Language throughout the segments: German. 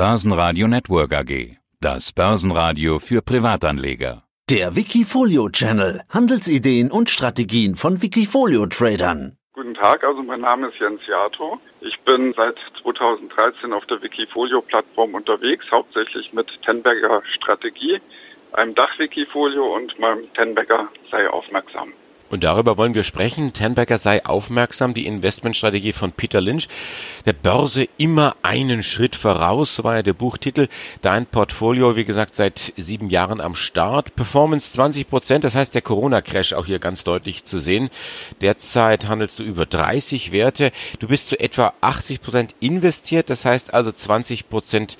Börsenradio Network AG. Das Börsenradio für Privatanleger. Der Wikifolio Channel. Handelsideen und Strategien von Wikifolio Tradern. Guten Tag, also mein Name ist Jens Jato. Ich bin seit 2013 auf der Wikifolio-Plattform unterwegs, hauptsächlich mit Tenberger Strategie, einem Dach-Wikifolio und meinem Tenberger sei aufmerksam. Und darüber wollen wir sprechen. Tenberger sei aufmerksam, die Investmentstrategie von Peter Lynch. Der Börse immer einen Schritt voraus, so war ja der Buchtitel. Dein Portfolio, wie gesagt, seit sieben Jahren am Start. Performance 20 Prozent, das heißt der Corona-Crash auch hier ganz deutlich zu sehen. Derzeit handelst du über 30 Werte. Du bist zu etwa 80 Prozent investiert, das heißt also 20 Prozent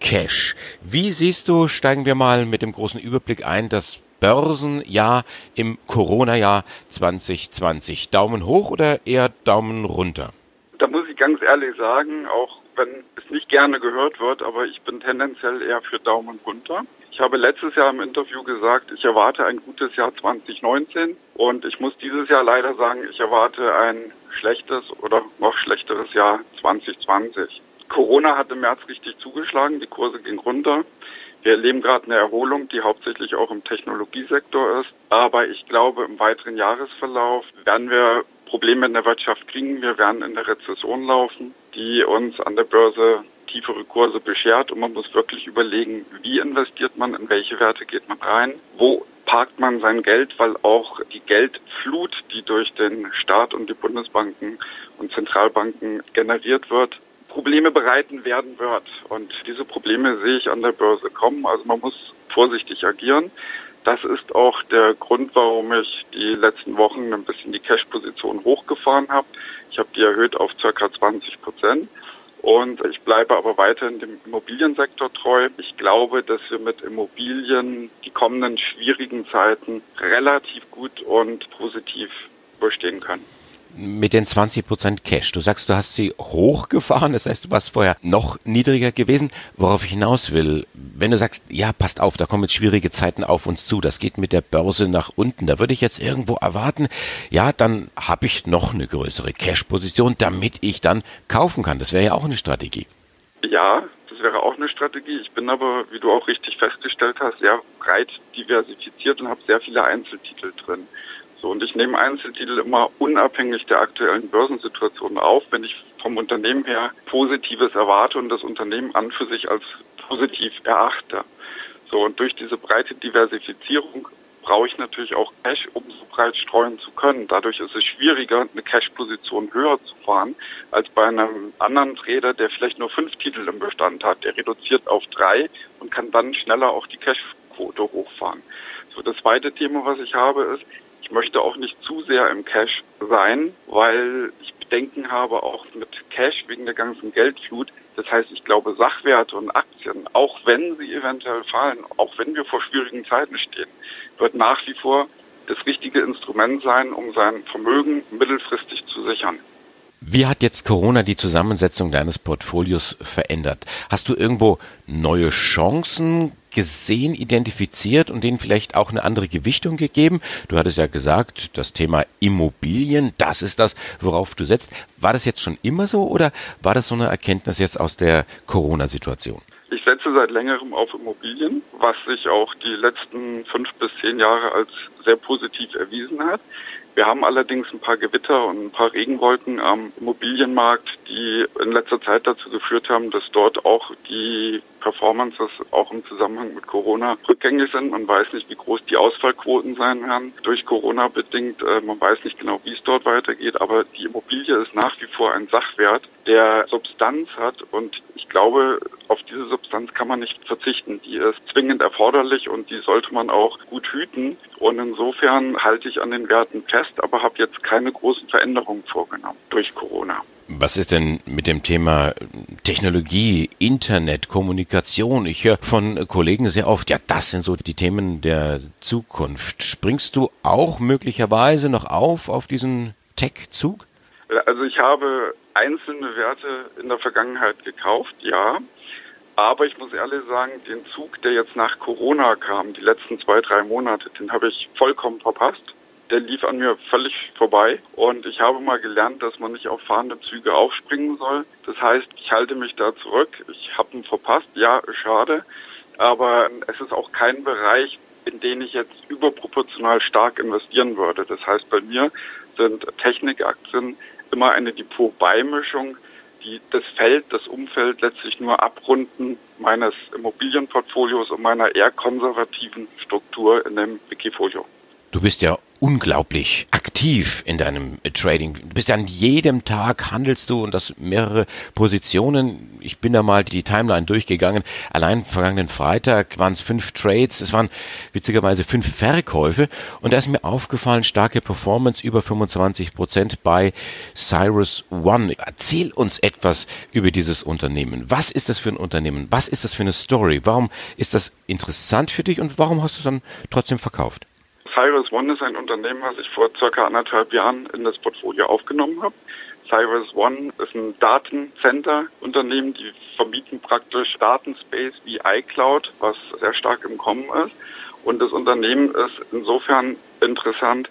Cash. Wie siehst du, steigen wir mal mit dem großen Überblick ein, das Börsenjahr im Corona-Jahr 2020. Daumen hoch oder eher Daumen runter? Da muss ich ganz ehrlich sagen, auch wenn es nicht gerne gehört wird, aber ich bin tendenziell eher für Daumen runter. Ich habe letztes Jahr im Interview gesagt, ich erwarte ein gutes Jahr 2019 und ich muss dieses Jahr leider sagen, ich erwarte ein schlechtes oder noch schlechteres Jahr 2020. Corona hat im März richtig zugeschlagen, die Kurse gingen runter. Wir erleben gerade eine Erholung, die hauptsächlich auch im Technologiesektor ist. Aber ich glaube, im weiteren Jahresverlauf werden wir Probleme in der Wirtschaft kriegen. Wir werden in der Rezession laufen, die uns an der Börse tiefere Kurse beschert. Und man muss wirklich überlegen, wie investiert man, in welche Werte geht man rein, wo parkt man sein Geld, weil auch die Geldflut, die durch den Staat und die Bundesbanken und Zentralbanken generiert wird, Probleme bereiten werden wird. Und diese Probleme sehe ich an der Börse kommen. Also man muss vorsichtig agieren. Das ist auch der Grund, warum ich die letzten Wochen ein bisschen die Cash-Position hochgefahren habe. Ich habe die erhöht auf circa 20 Prozent. Und ich bleibe aber weiterhin dem Immobiliensektor treu. Ich glaube, dass wir mit Immobilien die kommenden schwierigen Zeiten relativ gut und positiv überstehen können mit den 20 Prozent Cash. Du sagst, du hast sie hochgefahren, das heißt, du warst vorher noch niedriger gewesen. Worauf ich hinaus will, wenn du sagst, ja, passt auf, da kommen jetzt schwierige Zeiten auf uns zu, das geht mit der Börse nach unten, da würde ich jetzt irgendwo erwarten, ja, dann habe ich noch eine größere Cash-Position, damit ich dann kaufen kann. Das wäre ja auch eine Strategie. Ja, das wäre auch eine Strategie. Ich bin aber, wie du auch richtig festgestellt hast, sehr breit diversifiziert und habe sehr viele Einzeltitel drin. So, und ich nehme Einzeltitel immer unabhängig der aktuellen Börsensituation auf, wenn ich vom Unternehmen her Positives erwarte und das Unternehmen an für sich als positiv erachte. So, und durch diese breite Diversifizierung brauche ich natürlich auch Cash, um so breit streuen zu können. Dadurch ist es schwieriger, eine Cash-Position höher zu fahren, als bei einem anderen Trader, der vielleicht nur fünf Titel im Bestand hat. Der reduziert auf drei und kann dann schneller auch die Cash-Quote hochfahren. So, das zweite Thema, was ich habe, ist, ich möchte auch nicht zu sehr im Cash sein, weil ich Bedenken habe auch mit Cash wegen der ganzen Geldflut. Das heißt, ich glaube, Sachwerte und Aktien, auch wenn sie eventuell fallen, auch wenn wir vor schwierigen Zeiten stehen, wird nach wie vor das richtige Instrument sein, um sein Vermögen mittelfristig zu sichern. Wie hat jetzt Corona die Zusammensetzung deines Portfolios verändert? Hast du irgendwo neue Chancen gesehen, identifiziert und denen vielleicht auch eine andere Gewichtung gegeben? Du hattest ja gesagt, das Thema Immobilien, das ist das, worauf du setzt. War das jetzt schon immer so oder war das so eine Erkenntnis jetzt aus der Corona-Situation? Ich setze seit längerem auf Immobilien, was sich auch die letzten fünf bis zehn Jahre als sehr positiv erwiesen hat. Wir haben allerdings ein paar Gewitter und ein paar Regenwolken am Immobilienmarkt, die in letzter Zeit dazu geführt haben, dass dort auch die Performances auch im Zusammenhang mit Corona rückgängig sind. Man weiß nicht, wie groß die Ausfallquoten sein werden durch Corona bedingt. Äh, man weiß nicht genau, wie es dort weitergeht, aber die Immobilie ist nach wie vor ein Sachwert, der Substanz hat und ich glaube, auf diese Substanz kann man nicht verzichten. Die ist zwingend erforderlich und die sollte man auch gut hüten. Und insofern halte ich an den Werten fest, aber habe jetzt keine großen Veränderungen vorgenommen durch Corona. Was ist denn mit dem Thema Technologie, Internet, Kommunikation? Ich höre von Kollegen sehr oft, ja, das sind so die Themen der Zukunft. Springst du auch möglicherweise noch auf auf diesen Tech-Zug? Also ich habe einzelne Werte in der Vergangenheit gekauft, ja. Aber ich muss ehrlich sagen, den Zug, der jetzt nach Corona kam, die letzten zwei, drei Monate, den habe ich vollkommen verpasst. der lief an mir völlig vorbei. Und ich habe mal gelernt, dass man nicht auf fahrende Züge aufspringen soll. Das heißt, ich halte mich da zurück. Ich habe ihn verpasst. Ja, schade. Aber es ist auch kein Bereich, in den ich jetzt überproportional stark investieren würde. Das heißt, bei mir sind Technikaktien immer eine Depot-Beimischung, die das Feld, das Umfeld letztlich nur abrunden meines Immobilienportfolios und meiner eher konservativen Struktur in dem Wikifolio. Du bist ja unglaublich aktiv in deinem Trading. Du bist ja an jedem Tag handelst du und das mehrere Positionen. Ich bin da mal die Timeline durchgegangen. Allein vergangenen Freitag waren es fünf Trades. Es waren witzigerweise fünf Verkäufe. Und da ist mir aufgefallen, starke Performance über 25 Prozent bei Cyrus One. Erzähl uns etwas über dieses Unternehmen. Was ist das für ein Unternehmen? Was ist das für eine Story? Warum ist das interessant für dich und warum hast du es dann trotzdem verkauft? Cyrus One ist ein Unternehmen, was ich vor circa anderthalb Jahren in das Portfolio aufgenommen habe. Cyrus One ist ein Datencenter-Unternehmen, die vermieten praktisch Datenspace wie iCloud, was sehr stark im Kommen ist. Und das Unternehmen ist insofern interessant,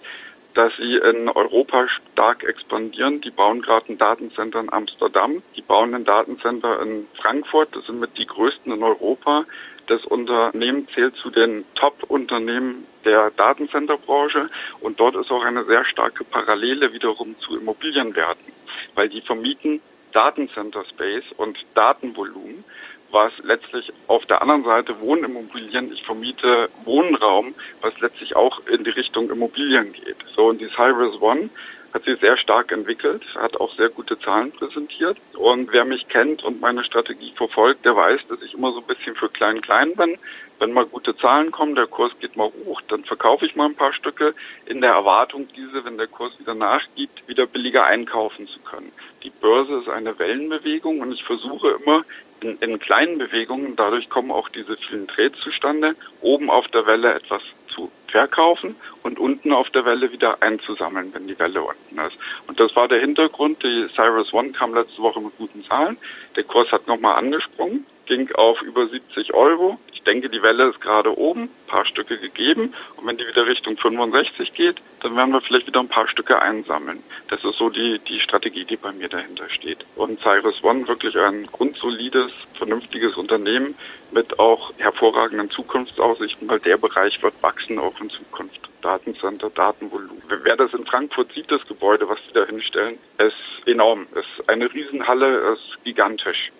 dass sie in Europa stark expandieren. Die bauen gerade ein Datencenter in Amsterdam, die bauen ein Datencenter in Frankfurt, das sind mit die größten in Europa. Das Unternehmen zählt zu den Top-Unternehmen der Datencenterbranche und dort ist auch eine sehr starke Parallele wiederum zu Immobilienwerten, weil die vermieten Datencenter Space und Datenvolumen, was letztlich auf der anderen Seite Wohnimmobilien, ich vermiete Wohnraum, was letztlich auch in die Richtung Immobilien geht. So und die Cyrus One hat sich sehr stark entwickelt, hat auch sehr gute Zahlen präsentiert. Und wer mich kennt und meine Strategie verfolgt, der weiß, dass ich immer so ein bisschen für klein-klein bin. Wenn mal gute Zahlen kommen, der Kurs geht mal hoch, dann verkaufe ich mal ein paar Stücke in der Erwartung, diese, wenn der Kurs wieder nachgibt, wieder billiger einkaufen zu können. Die Börse ist eine Wellenbewegung und ich versuche immer in, in kleinen Bewegungen, dadurch kommen auch diese vielen Trades zustande, oben auf der Welle etwas zu verkaufen und unten auf der Welle wieder einzusammeln, wenn die Welle unten ist. Und das war der Hintergrund. Die Cyrus One kam letzte Woche mit guten Zahlen. Der Kurs hat nochmal angesprungen, ging auf über 70 Euro. Ich denke, die Welle ist gerade oben, ein paar Stücke gegeben. Und wenn die wieder Richtung 65 geht, dann werden wir vielleicht wieder ein paar Stücke einsammeln. Das ist so die, die Strategie, die bei mir dahinter steht. Und Cyrus One wirklich ein grundsolides, vernünftiges Unternehmen mit auch hervorragenden Zukunftsaussichten, weil der Bereich wird wachsen auch in Zukunft. Datencenter, Datenvolumen. Wer das in Frankfurt sieht, das Gebäude, was sie da hinstellen, ist enorm. Ist eine Riesenhalle, ist gigantisch.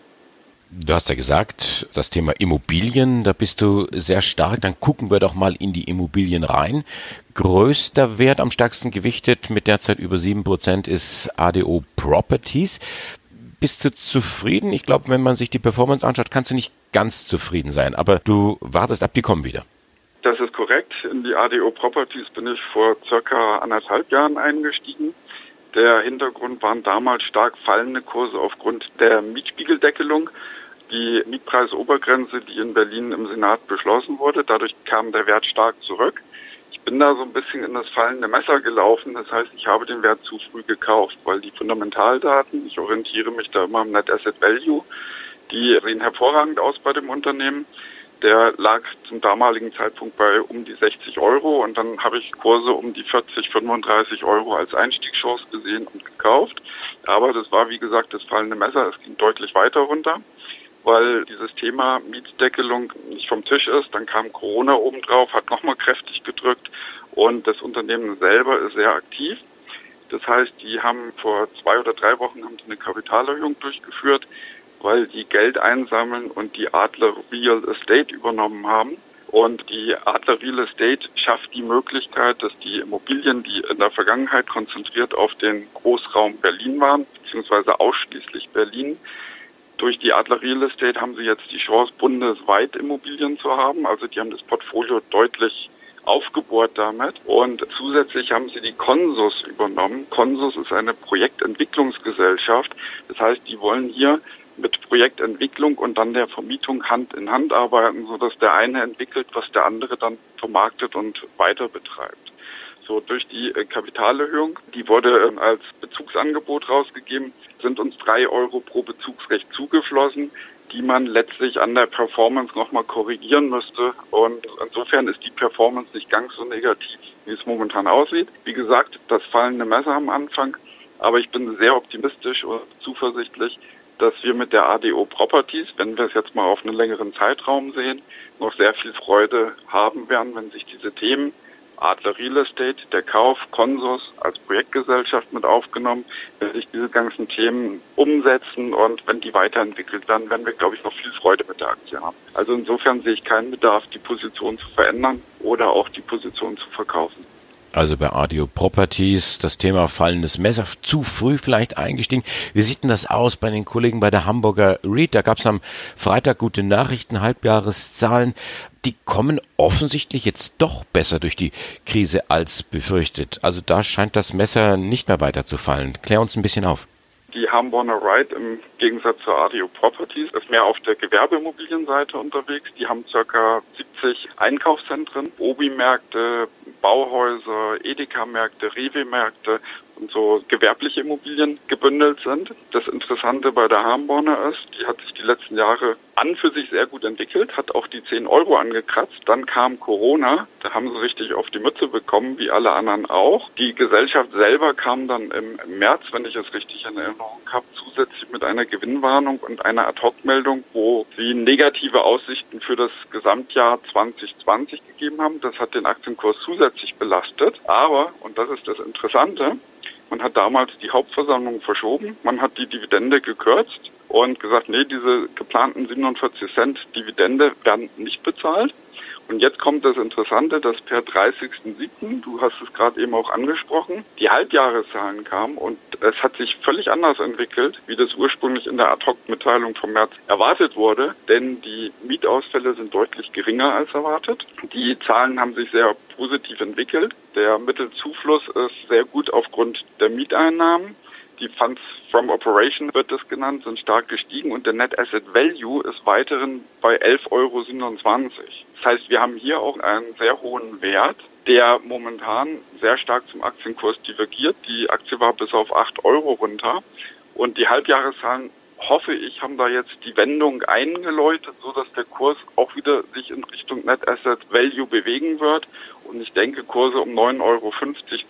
Du hast ja gesagt, das Thema Immobilien, da bist du sehr stark. Dann gucken wir doch mal in die Immobilien rein. Größter Wert am stärksten gewichtet mit derzeit über sieben Prozent ist ADO Properties. Bist du zufrieden? Ich glaube, wenn man sich die Performance anschaut, kannst du nicht ganz zufrieden sein, aber du wartest ab, die kommen wieder. Das ist korrekt. In die ADO Properties bin ich vor circa anderthalb Jahren eingestiegen. Der Hintergrund waren damals stark fallende Kurse aufgrund der Mietspiegeldeckelung die Mietpreisobergrenze, die in Berlin im Senat beschlossen wurde. Dadurch kam der Wert stark zurück. Ich bin da so ein bisschen in das fallende Messer gelaufen. Das heißt, ich habe den Wert zu früh gekauft, weil die Fundamentaldaten, ich orientiere mich da immer am Net Asset Value, die sehen hervorragend aus bei dem Unternehmen. Der lag zum damaligen Zeitpunkt bei um die 60 Euro und dann habe ich Kurse um die 40, 35 Euro als Einstiegschance gesehen und gekauft. Aber das war, wie gesagt, das fallende Messer. Es ging deutlich weiter runter weil dieses Thema Mietdeckelung nicht vom Tisch ist. Dann kam Corona obendrauf, hat nochmal kräftig gedrückt und das Unternehmen selber ist sehr aktiv. Das heißt, die haben vor zwei oder drei Wochen haben die eine Kapitalerhöhung durchgeführt, weil die Geld einsammeln und die Adler Real Estate übernommen haben. Und die Adler Real Estate schafft die Möglichkeit, dass die Immobilien, die in der Vergangenheit konzentriert auf den Großraum Berlin waren, beziehungsweise ausschließlich Berlin, durch die Adler Real Estate haben sie jetzt die Chance, bundesweit Immobilien zu haben. Also die haben das Portfolio deutlich aufgebohrt damit. Und zusätzlich haben sie die Consus übernommen. Consus ist eine Projektentwicklungsgesellschaft. Das heißt, die wollen hier mit Projektentwicklung und dann der Vermietung Hand in Hand arbeiten, sodass der eine entwickelt, was der andere dann vermarktet und weiter betreibt. So durch die äh, Kapitalerhöhung, die wurde ähm, als Bezugsangebot rausgegeben, sind uns drei Euro pro Bezugsrecht zugeflossen. die man letztlich an der Performance nochmal korrigieren müsste. Und insofern ist die Performance nicht ganz so negativ, wie es momentan aussieht. Wie gesagt, das fallende Messer am Anfang, aber ich bin sehr optimistisch und zuversichtlich, dass wir mit der ADO Properties, wenn wir es jetzt mal auf einen längeren Zeitraum sehen, noch sehr viel Freude haben werden, wenn sich diese Themen Adler Real Estate, der Kauf, Konsus als Projektgesellschaft mit aufgenommen. Wenn sich diese ganzen Themen umsetzen und wenn die weiterentwickelt werden, werden wir, glaube ich, noch viel Freude mit der Aktie haben. Also insofern sehe ich keinen Bedarf, die Position zu verändern oder auch die Position zu verkaufen. Also bei Audio Properties, das Thema fallendes Messer, zu früh vielleicht eingestiegen. Wie sieht denn das aus bei den Kollegen bei der Hamburger REIT? Da gab es am Freitag gute Nachrichten, Halbjahreszahlen. Die kommen offensichtlich jetzt doch besser durch die Krise als befürchtet. Also da scheint das Messer nicht mehr weiter zu fallen. Klär uns ein bisschen auf. Die Hamburger Ride im Gegensatz zur Audio Properties ist mehr auf der Gewerbeimmobilienseite unterwegs. Die haben circa 70 Einkaufszentren, Obi-Märkte, Bauhäuser, Edeka-Märkte, Rewe-Märkte und so gewerbliche Immobilien gebündelt sind. Das Interessante bei der Harmborner ist, die hat sich die letzten Jahre an für sich sehr gut entwickelt, hat auch die 10 Euro angekratzt. Dann kam Corona, da haben sie richtig auf die Mütze bekommen, wie alle anderen auch. Die Gesellschaft selber kam dann im März, wenn ich es richtig in Erinnerung habe, zusätzlich mit einer Gewinnwarnung und einer Ad-Hoc-Meldung, wo sie negative Aussichten für das Gesamtjahr 2020 gegeben haben. Das hat den Aktienkurs zusätzlich belastet. Aber, und das ist das Interessante, man hat damals die Hauptversammlung verschoben, man hat die Dividende gekürzt und gesagt, nee, diese geplanten 47 Cent Dividende werden nicht bezahlt. Und jetzt kommt das Interessante, dass per 30.07., du hast es gerade eben auch angesprochen, die Halbjahreszahlen kamen und es hat sich völlig anders entwickelt, wie das ursprünglich in der Ad-Hoc-Mitteilung vom März erwartet wurde, denn die Mietausfälle sind deutlich geringer als erwartet. Die Zahlen haben sich sehr positiv entwickelt. Der Mittelzufluss ist sehr gut aufgrund der Mieteinnahmen. Die Funds from Operation wird das genannt, sind stark gestiegen und der Net Asset Value ist weiterhin bei 11,27 Euro. Das heißt, wir haben hier auch einen sehr hohen Wert, der momentan sehr stark zum Aktienkurs divergiert. Die Aktie war bis auf 8 Euro runter und die Halbjahreszahlen hoffe ich, haben da jetzt die Wendung eingeläutet, so dass der Kurs auch wieder sich in Richtung Net Asset Value bewegen wird. Und ich denke, Kurse um 9,50 Euro,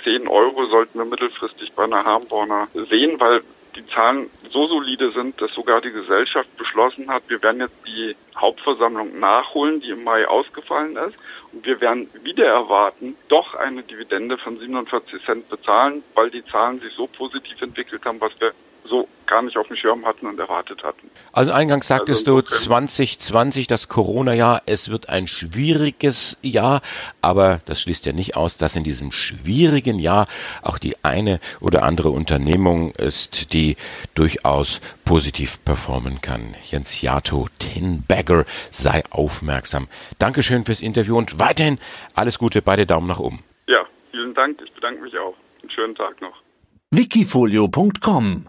10 Euro sollten wir mittelfristig bei einer Harmborner sehen, weil die Zahlen so solide sind, dass sogar die Gesellschaft beschlossen hat, wir werden jetzt die Hauptversammlung nachholen, die im Mai ausgefallen ist. Und wir werden wieder erwarten, doch eine Dividende von 47 Cent bezahlen, weil die Zahlen sich so positiv entwickelt haben, was wir so gar nicht auf dem Schirm hatten und erwartet hatten. Also eingangs sagtest also du 2020, das Corona-Jahr, es wird ein schwieriges Jahr, aber das schließt ja nicht aus, dass in diesem schwierigen Jahr auch die eine oder andere Unternehmung ist, die durchaus positiv performen kann. Jens Jato, Tin Bagger, sei aufmerksam. Dankeschön fürs Interview und weiterhin alles Gute, beide Daumen nach oben. Ja, vielen Dank. Ich bedanke mich auch. Einen schönen Tag noch. Wikifolio.com